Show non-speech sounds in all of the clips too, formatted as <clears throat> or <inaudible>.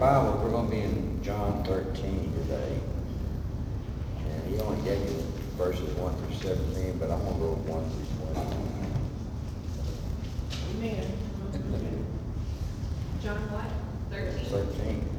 Bible, we're going to be in John 13 today. And he only gave you verses 1 through 17, but I'm going to go 1 through 20. Amen. <laughs> John what? Thirteen? 13.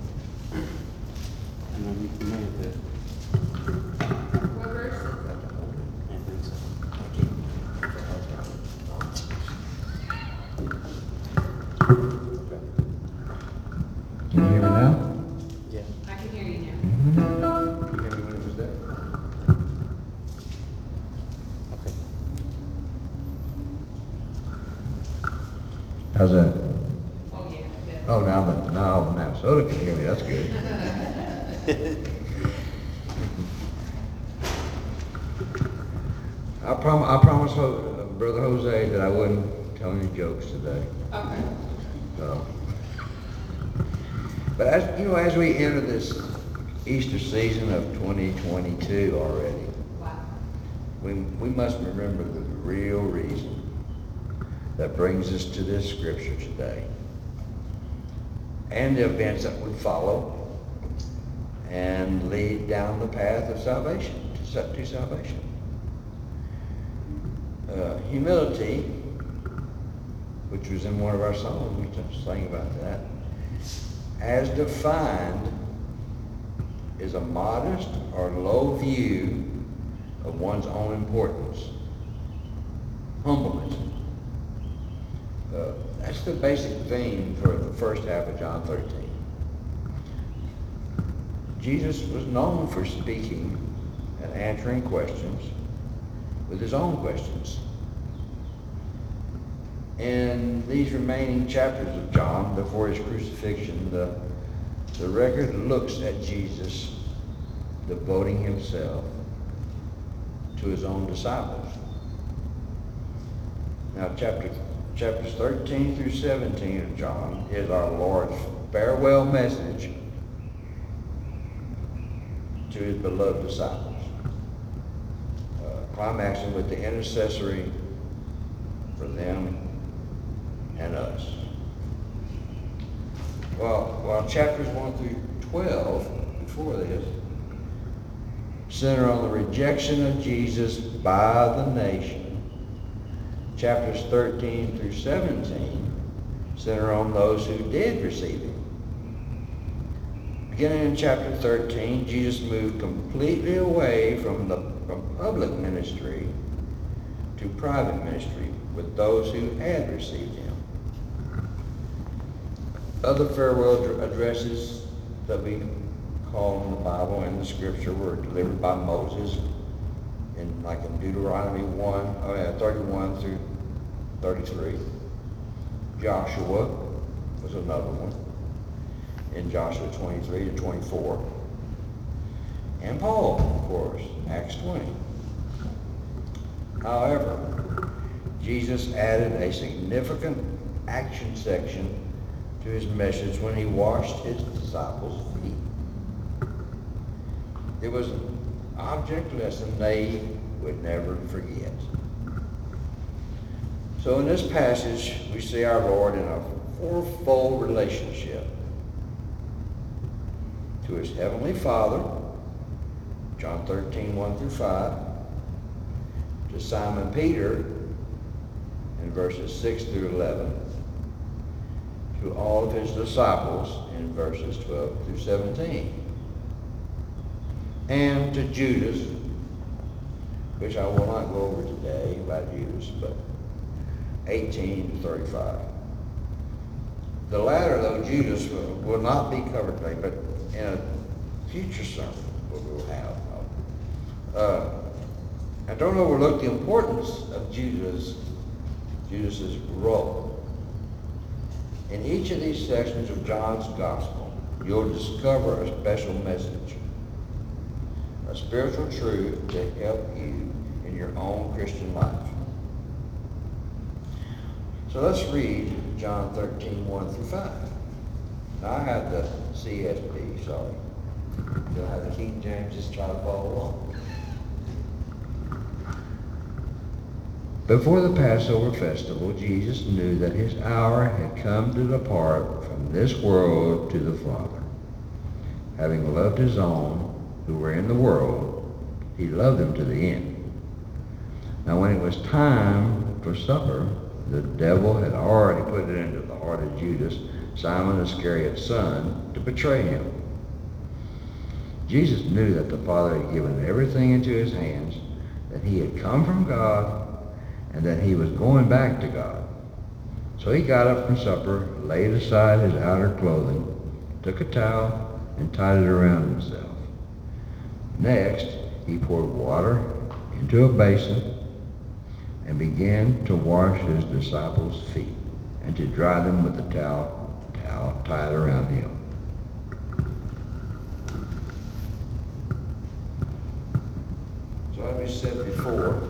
You know, as we enter this Easter season of 2022 already, Wow. we, we must remember the real reason that brings us to this scripture today. And the events that would follow and lead down the path of salvation, to, to salvation. Uh, humility, which was in one of our songs, we just sang about that, as defined is a modest or low view of one's own importance. Humbleness. Uh, that's the basic theme for the first half of John 13. Jesus was known for speaking and answering questions with his own questions. In these remaining chapters of John, before his crucifixion, the, the record looks at Jesus devoting himself to his own disciples. Now, chapter, chapters 13 through 17 of John is our Lord's farewell message to his beloved disciples, uh, climaxing with the intercessory for them and us. Well, while chapters 1 through 12, before this, center on the rejection of Jesus by the nation, chapters 13 through 17 center on those who did receive him. Beginning in chapter 13, Jesus moved completely away from the from public ministry to private ministry with those who had received him. Other farewell addresses that we call in the Bible and the scripture were delivered by Moses in like in Deuteronomy 1, oh yeah, 31 through 33. Joshua was another one in Joshua 23 to 24. And Paul, of course, Acts 20. However, Jesus added a significant action section to his message when he washed his disciples' feet. It was an object lesson they would never forget. So in this passage, we see our Lord in a fourfold relationship to his heavenly Father, John 13, 1 through 5, to Simon Peter in verses 6 through 11, to all of his disciples in verses 12 through 17, and to Judas, which I will not go over today about Judas, but 18 to 35. The latter, though, Judas, will, will not be covered today, but in a future sermon we will have. Uh, and don't overlook the importance of Judas, Judas's role. In each of these sections of John's Gospel, you'll discover a special message, a spiritual truth to help you in your own Christian life. So let's read John 13, 1 through 5. Now I have the CSB, sorry. You'll have the King James, just try to follow along. Before the Passover festival, Jesus knew that his hour had come to depart from this world to the Father. having loved his own who were in the world, he loved them to the end. Now when it was time for supper, the devil had already put it into the heart of Judas, Simon Iscariot's son, to betray him. Jesus knew that the Father had given everything into his hands, that he had come from God, and that he was going back to God. So he got up from supper, laid aside his outer clothing, took a towel, and tied it around himself. Next, he poured water into a basin and began to wash his disciples' feet and to dry them with the towel, towel tied around him. So as we said before,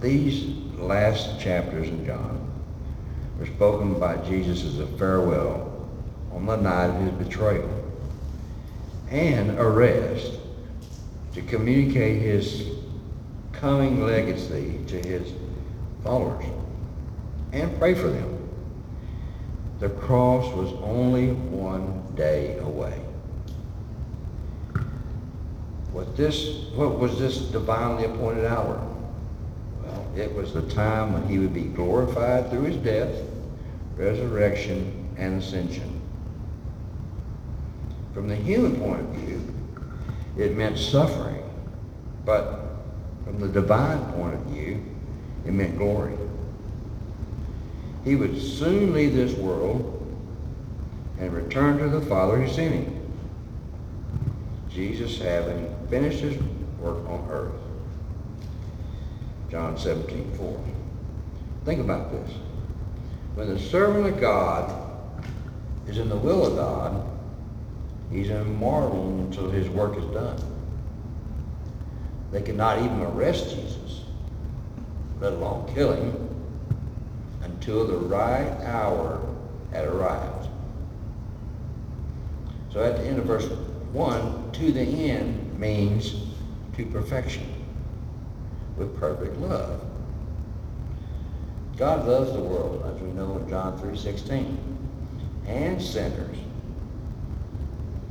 these last chapters in John were spoken by Jesus as a farewell on the night of his betrayal and arrest to communicate his coming legacy to his followers and pray for them. The cross was only one day away. What this, what was this divinely appointed hour? It was the time when he would be glorified through his death, resurrection, and ascension. From the human point of view, it meant suffering, but from the divine point of view, it meant glory. He would soon leave this world and return to the Father who sent him. Jesus having finished his work on earth. John 17, 4. Think about this. When the servant of God is in the will of God, he's immortal until his work is done. They could not even arrest Jesus, let alone kill him, until the right hour had arrived. So at the end of verse 1, to the end means to perfection with perfect love. God loves the world, as we know in John 3.16, and sinners.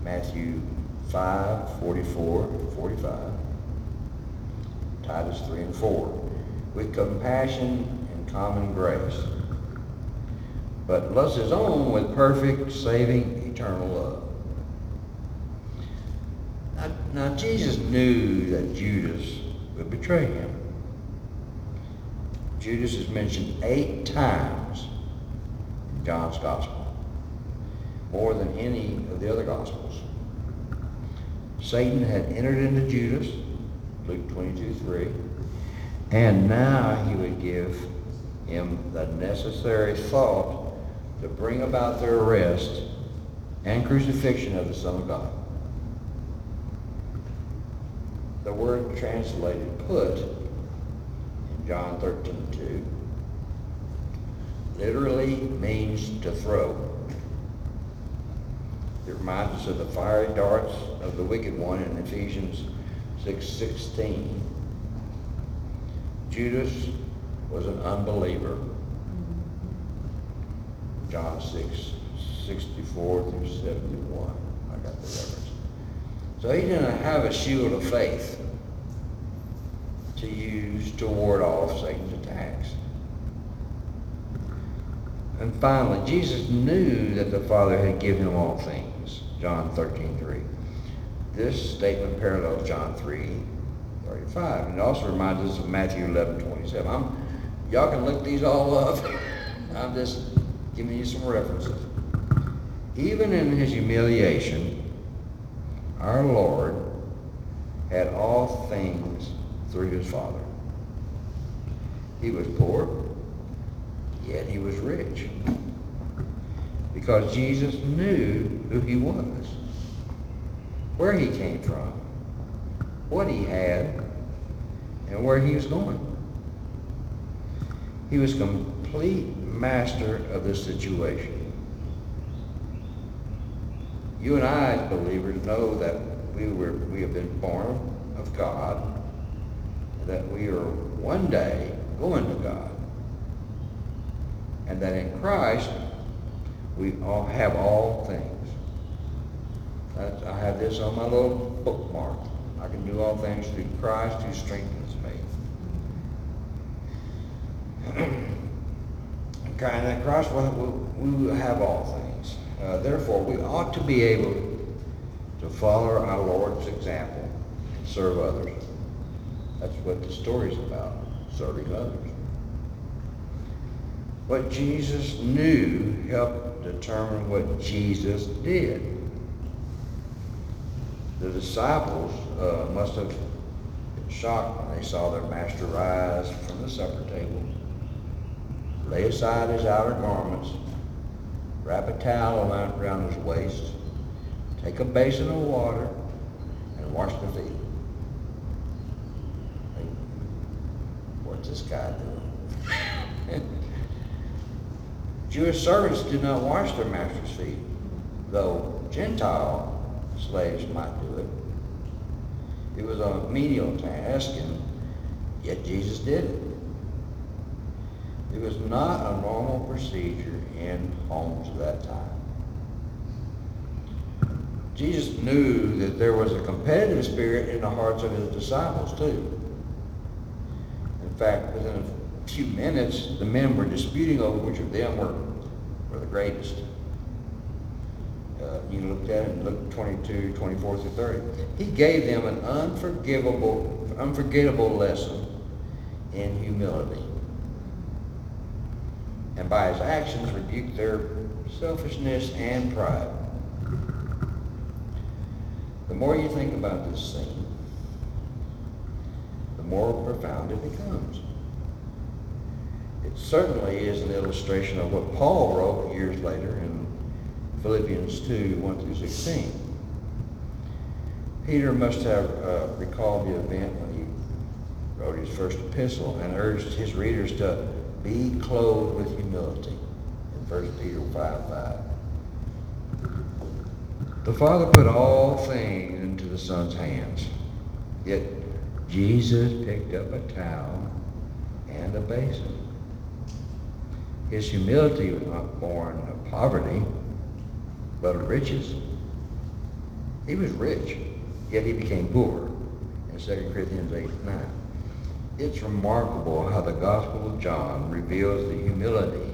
Matthew 5, 44, 45, Titus 3 and 4, with compassion and common grace, but loves his own with perfect, saving, eternal love. Now, now Jesus knew that Judas would betray him. Judas is mentioned eight times in John's gospel, more than any of the other gospels. Satan had entered into Judas, Luke 22, 3, and now he would give him the necessary thought to bring about the arrest and crucifixion of the Son of God. The word translated put John 13, 2 literally means to throw. It reminds us of the fiery darts of the wicked one in Ephesians 6, 16. Judas was an unbeliever. John 6, 64 through 71. I got the reference. So he didn't have a shield of faith to use to ward off Satan's attacks. And finally, Jesus knew that the Father had given him all things. John 13, 3. This statement parallels John 3, 35. And it also reminds us of Matthew 11, 27. I'm, y'all can look these all up. <laughs> I'm just giving you some references. Even in his humiliation, our Lord had all things through his Father. He was poor, yet he was rich. Because Jesus knew who he was, where he came from, what he had, and where he was going. He was complete master of the situation. You and I, as believers, know that we were we have been born of God, that we are one day going to God, and that in Christ We all have all things. I have this on my little bookmark. I can do all things through Christ who strengthens me. <clears throat> And at Christ, we, we have all things. Uh, therefore, we ought to be able to follow our Lord's example and serve others. That's what the story's about, serving others. What Jesus knew helped determine what Jesus did. The disciples uh, must have been shocked when they saw their master rise from the supper table, lay aside his outer garments, wrap a towel around, his waist, take a basin of water, and wash their feet. Like, What's this guy doing? Jewish servants did not wash their master's feet, though Gentile slaves might do it. It was a menial task, and yet Jesus did it. It was not a normal procedure in homes of that time. Jesus knew that there was a competitive spirit in the hearts of his disciples, too. Fact, within a few minutes, the men were disputing over which of them were, were the greatest. Uh, you looked at it in Luke 22, 24 through 30. He gave them an unforgivable, unforgettable lesson in humility. And by his actions rebuked their selfishness and pride. The more you think about this scene, more profound it becomes. It certainly is an illustration of what Paul wrote years later in Philippians 2, 1 through 16. Peter must have uh, recalled the event when he wrote his first epistle and urged his readers to be clothed with humility in 1 Peter 5, 5. The Father put all things into the Son's hands. Yet Jesus picked up a towel and a basin. His humility was not born of poverty, but of riches. He was rich, yet he became poor in 2 Corinthians 8, 9. It's remarkable how the Gospel of John reveals the humility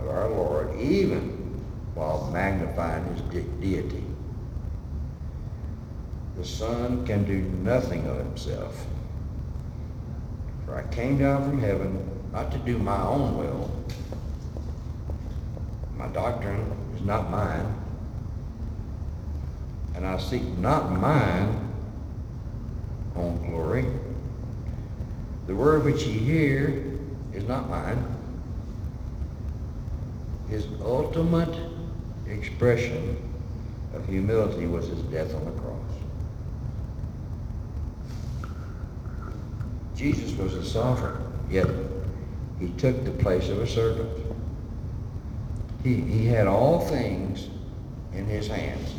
of our Lord, even while magnifying his de- deity. The Son can do nothing of himself. For I came down from heaven not to do my own will. My doctrine is not mine, and I seek not mine own glory. The word which ye hear is not mine. His ultimate expression of humility was his death on the cross. Jesus was a sovereign, yet he took the place of a servant. He, he had all things in his hands,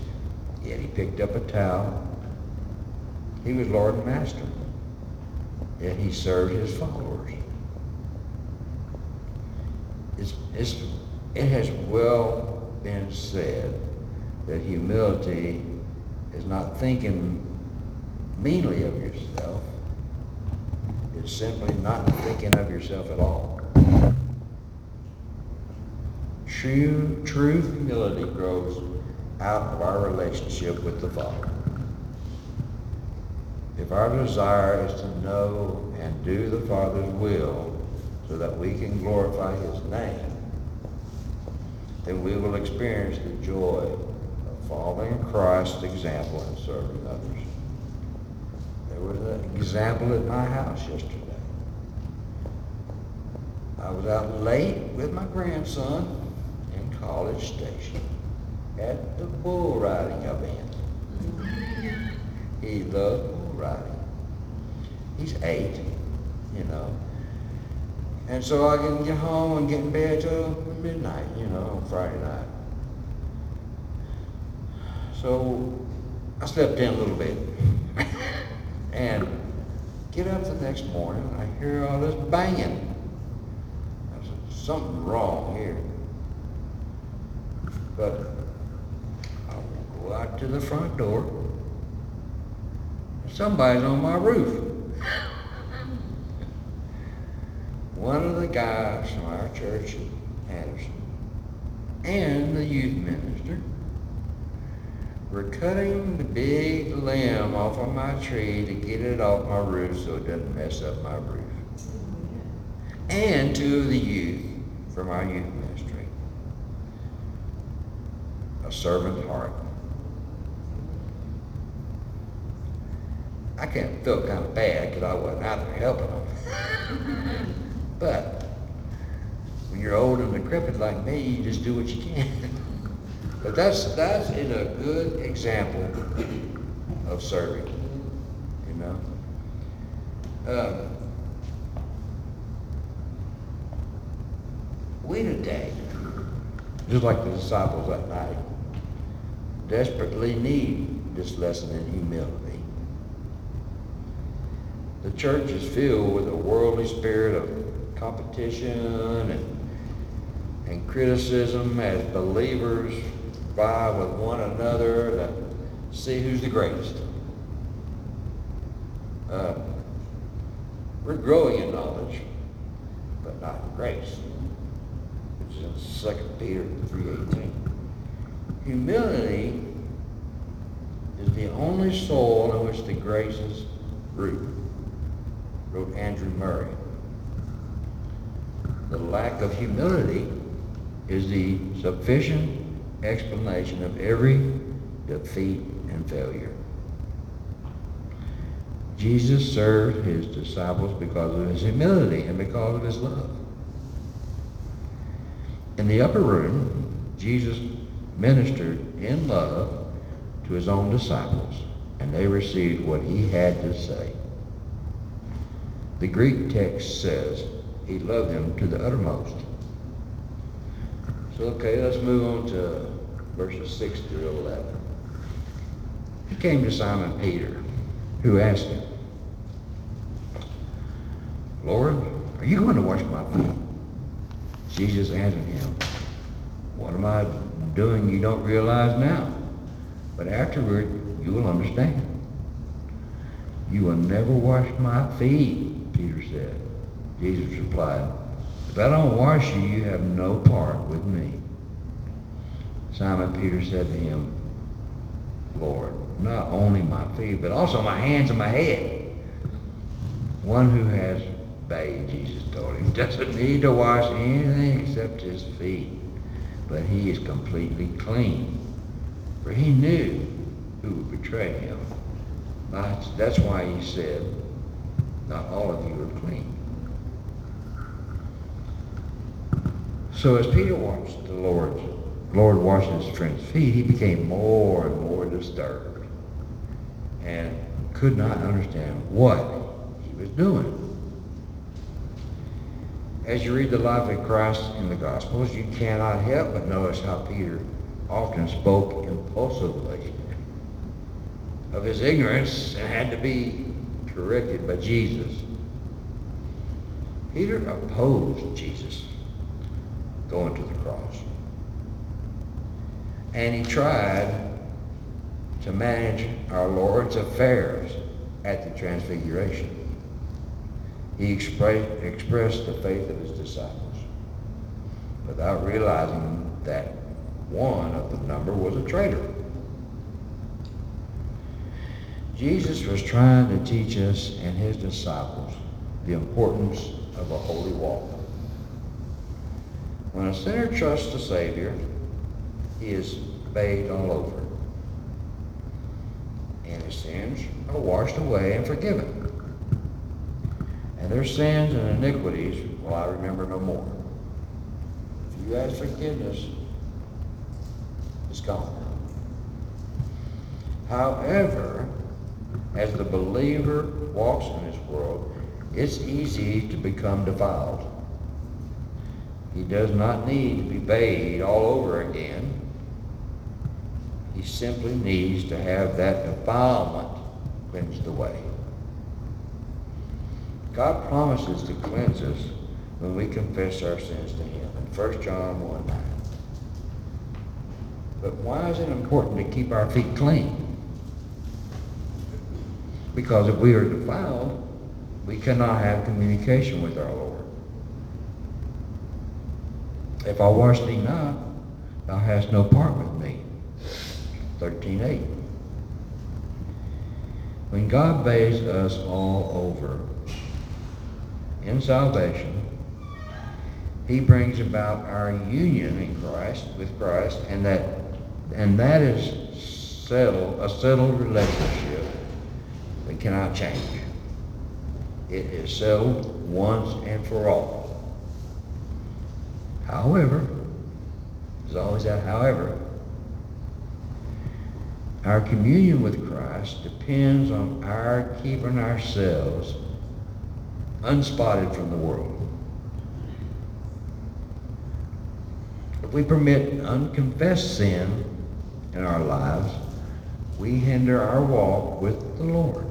yet he picked up a towel. He was Lord and Master, yet he served his followers. It's, it's, it has well been said that humility is not thinking meanly of yourself. Simply not thinking of yourself at all. True, true humility grows out of our relationship with the Father. If our desire is to know and do the Father's will so that we can glorify his name, then we will experience the joy of following Christ's example and serving others. There was an example at my house yesterday. I was out late with my grandson in College Station at the bull riding event. He loves bull riding. He's eight, you know. And so I can get home and get in bed till midnight, you know, on Friday night. So I slept in a little bit. And get up the next morning, I hear all this banging. I said, something wrong here. But I go out to the front door. Somebody's on my roof. One of the guys from our church in Anderson and the youth minister were cutting the big limb off of my tree to get it off my roof so it doesn't mess up my roof. And two of the youth from our youth ministry. A servant heart. I of feel kind of bad because I wasn't out there helping them. <laughs> but when you're old and decrepit like me, you just do what you can. But that's that's in a good example of serving. You know. Um, we today, just like the disciples that night, desperately need this lesson in humility. The church is filled with a worldly spirit of competition and, and criticism as believers vie with one another to see who's the greatest. Uh, we're growing in knowledge, but not in grace, which is in 2 Peter 3.18. Humility is the only soil in which the graces root wrote Andrew Murray. The lack of humility is the sufficient explanation of every defeat and failure. Jesus served his disciples because of his humility and because of his love. In the upper room, Jesus ministered in love to his own disciples, and they received what he had to say. The Greek text says he loved them to the uttermost. Okay, let's move on to verses 6 through 11. He came to Simon Peter, who asked him, Lord, are you going to wash my feet? Jesus answered him, What am I doing you don't realize now? But afterward you will understand. You will never wash my feet, Peter said. Jesus replied, If I don't wash you, you have no part with me. Simon Peter said to him, Lord, not only my feet, but also my hands and my head. One who has bathed, Jesus told him, <laughs> doesn't need to wash anything except his feet, but he is completely clean. For he knew who would betray him. That's, why he said, not all of you are clean. So as Peter watched the Lord's Lord washing his friend's feet, he became more and more disturbed and could not understand what he was doing. As you read the life of Christ in the Gospels, you cannot help but notice how Peter often spoke impulsively of his ignorance and had to be corrected by Jesus. Peter opposed Jesus going to the cross. And he tried to manage our Lord's affairs at the Transfiguration. He expressed, expressed the faith of his disciples without realizing that one of the number was a traitor. Jesus was trying to teach us and his disciples the importance of a holy walk. When a sinner trusts the Savior, he is bathed all over. And his sins are washed away and forgiven. And their sins and iniquities will I remember no more. If you ask forgiveness, it's gone. However, as the believer walks in this world, it's easy to become defiled. He does not need to be bathed all over again. He simply needs to have that defilement cleansed away. God promises to cleanse us when we confess our sins to him in 1 John 1 9. But why is it important to keep our feet clean? Because if we are defiled, we cannot have communication with our Lord. If I wash thee not, thou hast no part with me. 13.8. When God bathes us all over in salvation, he brings about our union in Christ, with Christ, and that and that is settled, a settled relationship that cannot change. It is settled once and for all. However, there's always that however, our communion with Christ depends on our keeping ourselves unspotted from the world. If we permit unconfessed sin in our lives, we hinder our walk with the Lord.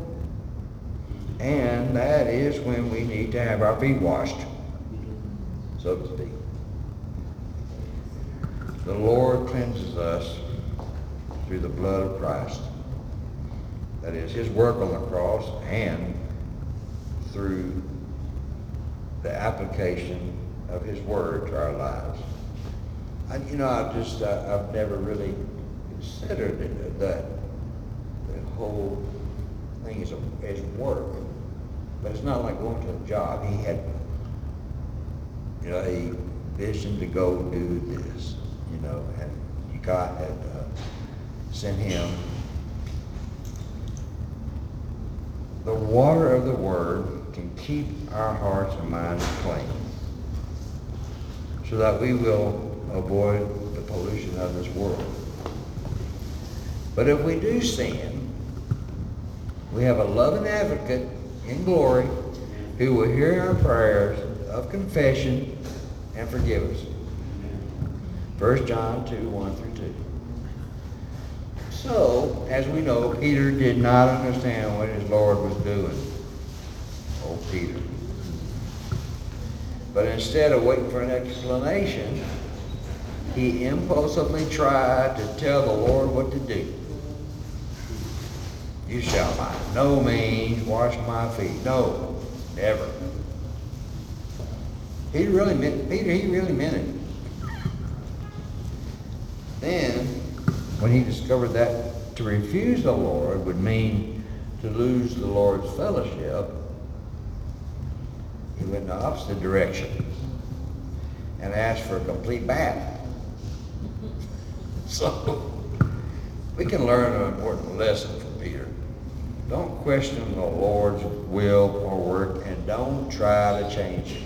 And that is when we need to have our feet washed, so to speak. The Lord cleanses us through the blood of Christ. That is his work on the cross and through the application of his word to our lives. I, you know, I've just, uh, I've never really considered it, that the whole thing is, a, is work. But it's not like going to a job. He had, you know, a vision to go do this, you know, and God had uh, sent him the water of the word can keep our hearts and minds clean so that we will avoid the pollution of this world. But if we do sin, we have a loving advocate in glory who will hear our prayers of confession and forgive us. 1 John 2, 1 through 2. So, as we know, Peter did not understand what his Lord was doing. Oh, Peter. But instead of waiting for an explanation, he impulsively tried to tell the Lord what to do. You shall by no means wash my feet. No, never. He really meant, Peter, he really meant it. Then, when he discovered that to refuse the Lord would mean to lose the Lord's fellowship, he went in the opposite direction and asked for a complete bath. <laughs> So, we can learn an important lesson from Peter. Don't question the Lord's will or work and don't try to change it.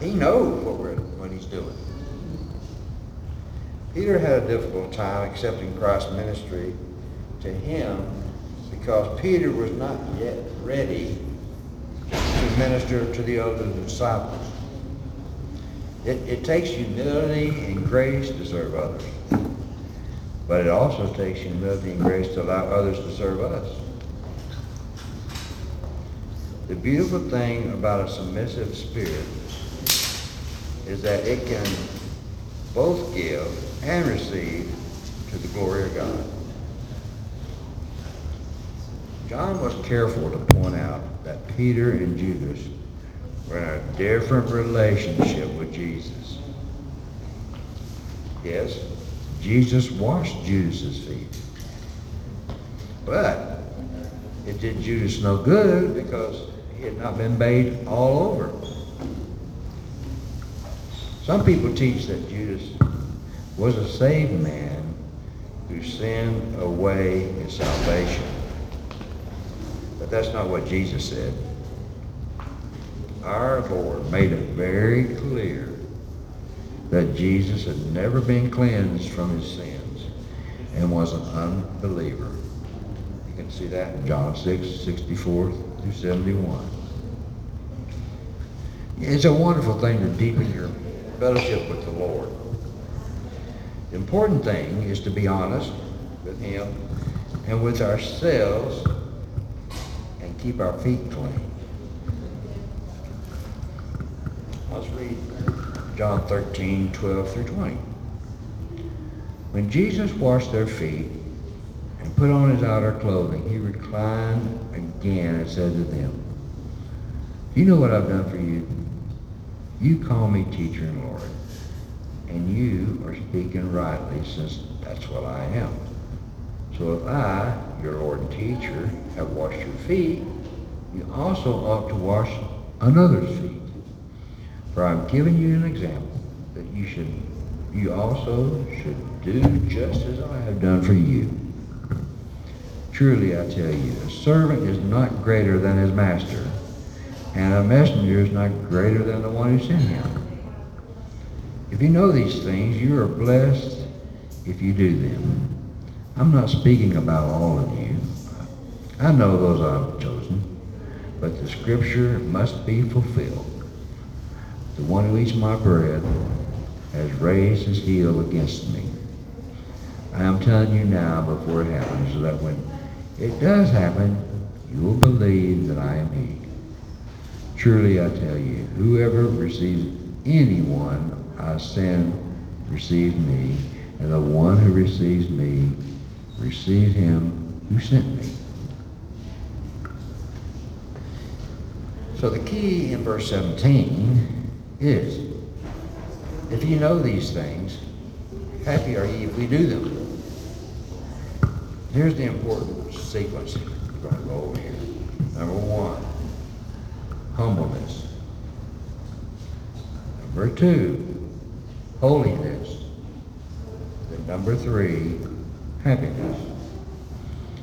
He knows what, what he's doing. Peter had a difficult time accepting Christ's ministry to him because Peter was not yet ready to minister to the other disciples. It, it takes humility and grace to serve others. But it also takes humility and grace to allow others to serve us. The beautiful thing about a submissive spirit is that it can both give and receive to the glory of God. John was careful to point out that Peter and Judas were in a different relationship with Jesus. Yes, Jesus washed Judas's feet. But it did Judas no good because he had not been bathed all over. Some people teach that Judas was a saved man who sinned away his salvation. But that's not what Jesus said. Our Lord made it very clear that Jesus had never been cleansed from his sins and was an unbeliever. You can see that in John 6, 64 through 71. It's a wonderful thing to deepen your fellowship with the Lord. The important thing is to be honest with him and with ourselves and keep our feet clean. Let's read John 13, 12 through 20. When Jesus washed their feet and put on his outer clothing, he reclined again and said to them, you know what I've done for you? You call me teacher and Lord, and you are speaking rightly since that's what I am. So if I, your Lord and teacher, have washed your feet, you also ought to wash another's feet. For I'm giving you an example that you should you also should do just as I have done for you. Truly I tell you, a servant is not greater than his master, and a messenger is not greater than the one who sent him. If you know these things, you are blessed if you do them. I'm not speaking about all of you. I know those I've chosen, but the scripture must be fulfilled. The one who eats my bread has raised his heel against me. I am telling you now before it happens, so that when it does happen, you will believe that I am he. Truly I tell you, whoever receives anyone I send receives me, and the one who receives me receives him who sent me. So the key in verse 17 is, if you know these things, happy are ye if we do them. Here's the important sequence we're going to go over here. Number one, humbleness. Number two, holiness. Then number three, happiness.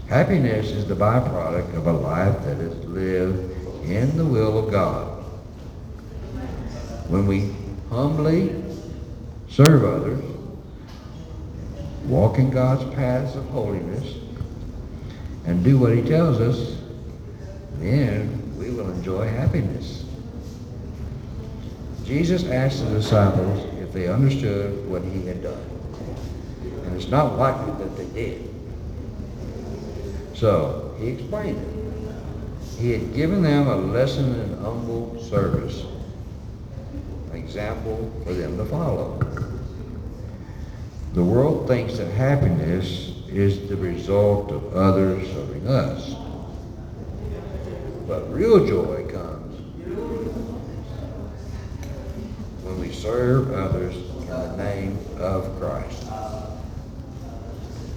Happiness is the byproduct of a life that is lived in the will of God. When we humbly serve others, walk in God's paths of holiness, and do what he tells us, then we will enjoy happiness. Jesus asked the disciples they understood what he had done. And it's not likely that they did. So he explained it. He had given them a lesson in humble service, an example for them to follow. The world thinks that happiness is the result of others serving us. But real joy comes when we serve others in the name of Christ.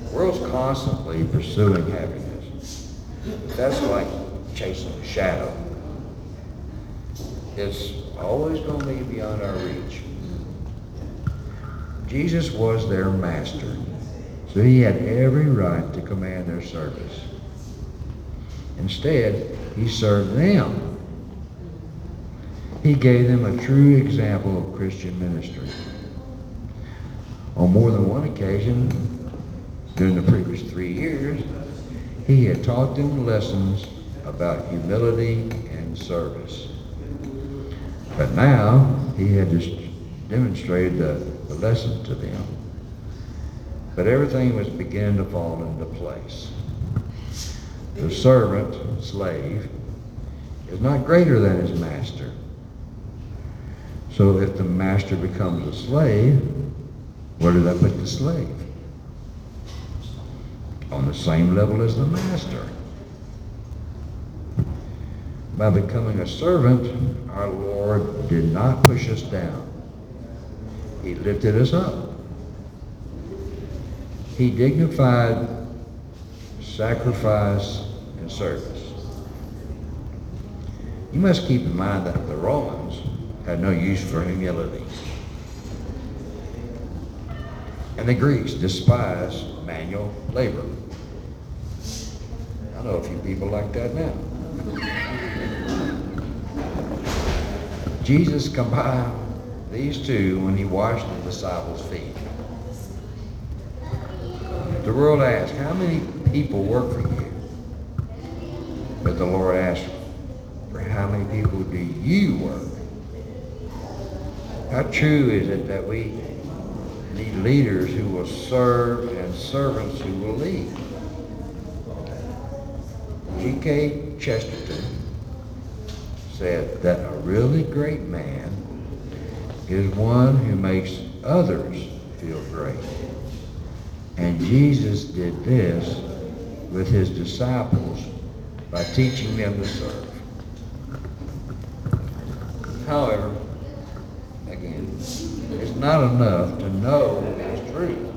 The world's constantly pursuing happiness. But that's like chasing a shadow. It's always going to be beyond our reach. Jesus was their master, so he had every right to command their service. Instead, he served them. He gave them a true example of Christian ministry. On more than one occasion, during the previous three years, he had taught them lessons about humility and service. But now, he had just demonstrated the, the lesson to them. But everything was beginning to fall into place. The servant, slave, is not greater than his master. So if the master becomes a slave, where does that put the slave? On the same level as the master. By becoming a servant, our Lord did not push us down. He lifted us up. He dignified sacrifice and service. You must keep in mind that the Romans had no use for humility. And the Greeks despised manual labor. I know a few people like that now. Jesus combined these two when he washed the disciples' feet. The world asked, how many people work for you? But the Lord asked, for how many people do you work? How true is it that we need leaders who will serve and servants who will lead? G.K. Chesterton said that a really great man is one who makes others feel great. And Jesus did this with his disciples by teaching them to serve. However, not enough to know this truth.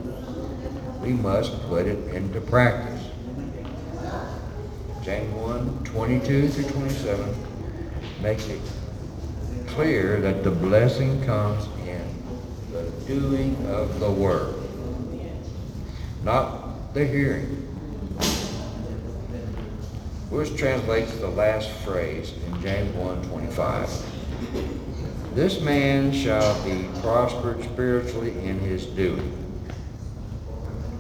We must put it into practice. James 1, 22 through 27 makes it clear that the blessing comes in the doing of the word, not the hearing. Which translates the last phrase in James 1, 25. This man shall be prospered spiritually in his doing.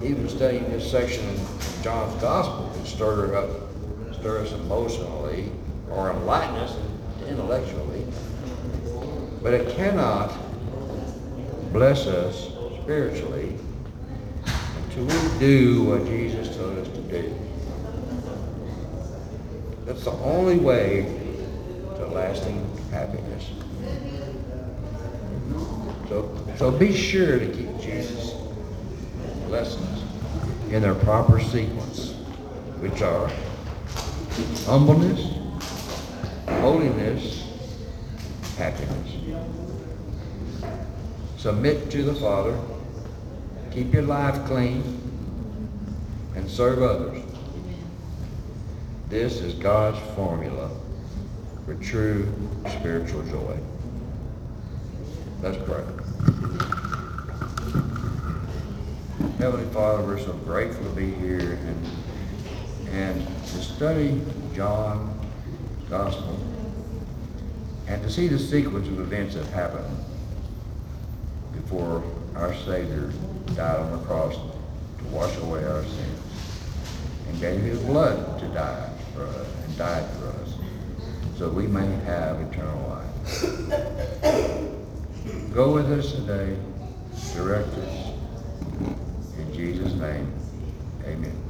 Even studying this section of John's Gospel can stir up, stir us emotionally or enlighten us intellectually, but it cannot bless us spiritually until we do what Jesus told us to do. That's the only way to lasting happiness. So, be sure to keep Jesus' lessons in their proper sequence, which are humbleness, holiness, happiness. Submit to the Father, keep your life clean, and serve others. This is God's formula for true spiritual joy. Let's pray. Heavenly Father, we're so grateful to be here and and to study John's Gospel and to see the sequence of events that happened before our Savior died on the cross to wash away our sins and gave his blood to die for us and died for us so we may have eternal life. Go with us today, direct us. In Jesus' name, amen.